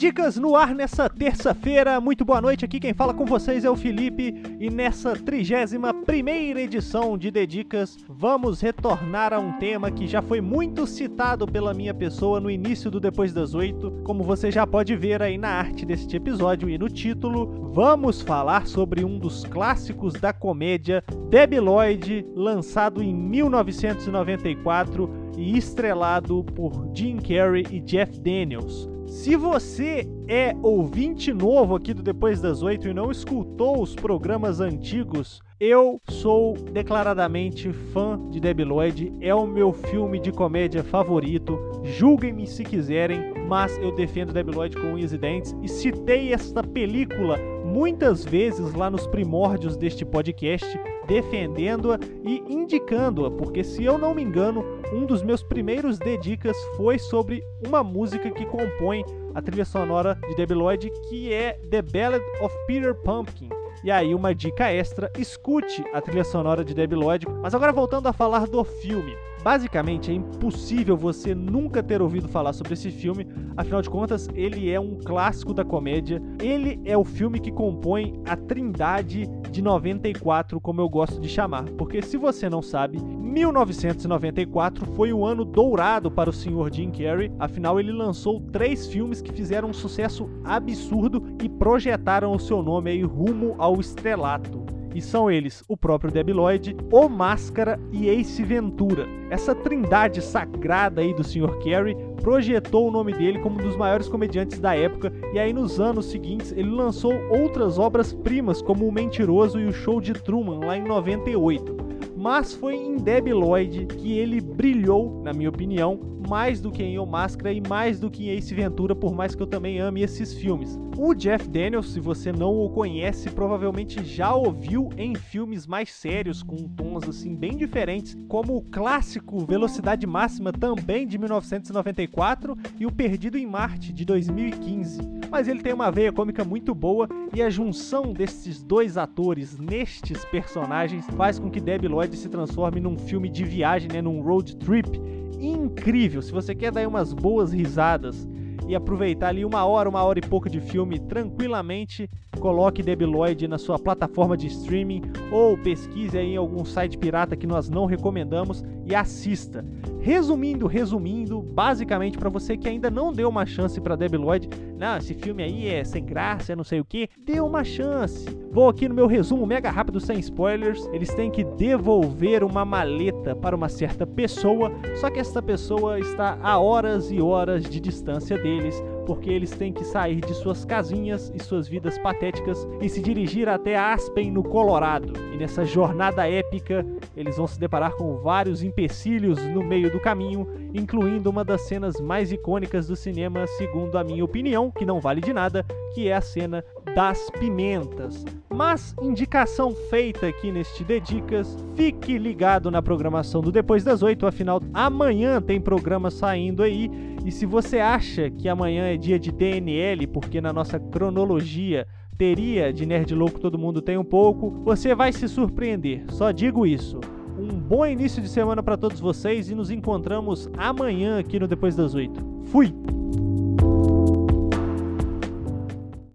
Dedicas no ar nessa terça-feira. Muito boa noite. Aqui quem fala com vocês é o Felipe e nessa 31 primeira edição de Dedicas vamos retornar a um tema que já foi muito citado pela minha pessoa no início do Depois das Oito. Como você já pode ver aí na arte deste episódio e no título, vamos falar sobre um dos clássicos da comédia, Debi Lloyd, lançado em 1994 e estrelado por Jim Carrey e Jeff Daniels. Se você é ouvinte novo aqui do Depois das Oito e não escutou os programas antigos, eu sou declaradamente fã de Debi Lloyd, é o meu filme de comédia favorito. Julguem-me se quiserem, mas eu defendo Debi Lloyd com unhas e dentes e citei esta película muitas vezes lá nos primórdios deste podcast, defendendo-a e indicando-a, porque se eu não me engano, um dos meus primeiros dedicas foi sobre uma música que compõe a trilha sonora de Debi Lloyd, que é The Ballad of Peter Pumpkin. E aí, uma dica extra: escute a trilha sonora de Debi Lloyd. Mas agora, voltando a falar do filme. Basicamente, é impossível você nunca ter ouvido falar sobre esse filme, afinal de contas, ele é um clássico da comédia. Ele é o filme que compõe a Trindade de 94, como eu gosto de chamar. Porque se você não sabe, 1994 foi o ano dourado para o senhor Jim Carrey, afinal ele lançou três filmes que fizeram um sucesso absurdo e projetaram o seu nome aí rumo ao estrelato e são eles o próprio Debi Lloyd, O Máscara e Ace Ventura. Essa trindade sagrada aí do Sr. Carey projetou o nome dele como um dos maiores comediantes da época e aí nos anos seguintes ele lançou outras obras-primas como O Mentiroso e o Show de Truman lá em 98 mas foi em Debi Lloyd que ele brilhou, na minha opinião, mais do que em O Máscara e mais do que em Ace Ventura, por mais que eu também ame esses filmes. O Jeff Daniels, se você não o conhece, provavelmente já ouviu em filmes mais sérios, com tons assim bem diferentes, como o clássico Velocidade Máxima, também de 1994, e o Perdido em Marte, de 2015. Mas ele tem uma veia cômica muito boa e a junção desses dois atores nestes personagens faz com que Debi Lloyd se transforme num filme de viagem, né, num road trip incrível. Se você quer dar umas boas risadas e aproveitar ali uma hora, uma hora e pouco de filme tranquilamente, coloque Debi Lloyd na sua plataforma de streaming ou pesquise aí em algum site pirata que nós não recomendamos e assista. Resumindo, resumindo, basicamente para você que ainda não deu uma chance para Debi Lloyd, não, esse filme aí é sem graça, é não sei o que, dê uma chance. Vou aqui no meu resumo mega rápido sem spoilers. Eles têm que devolver uma maleta para uma certa pessoa, só que essa pessoa está a horas e horas de distância deles porque eles têm que sair de suas casinhas e suas vidas patéticas e se dirigir até Aspen, no Colorado. E nessa jornada épica, eles vão se deparar com vários empecilhos no meio do caminho, incluindo uma das cenas mais icônicas do cinema, segundo a minha opinião, que não vale de nada, que é a cena das pimentas. Mas indicação feita aqui neste Dedicas, fique ligado na programação do Depois das Oito, afinal amanhã tem programa saindo aí. E se você acha que amanhã é dia de DNL, porque na nossa cronologia teria de Nerd Louco todo mundo tem um pouco, você vai se surpreender. Só digo isso. Um bom início de semana para todos vocês e nos encontramos amanhã aqui no Depois das Oito. Fui!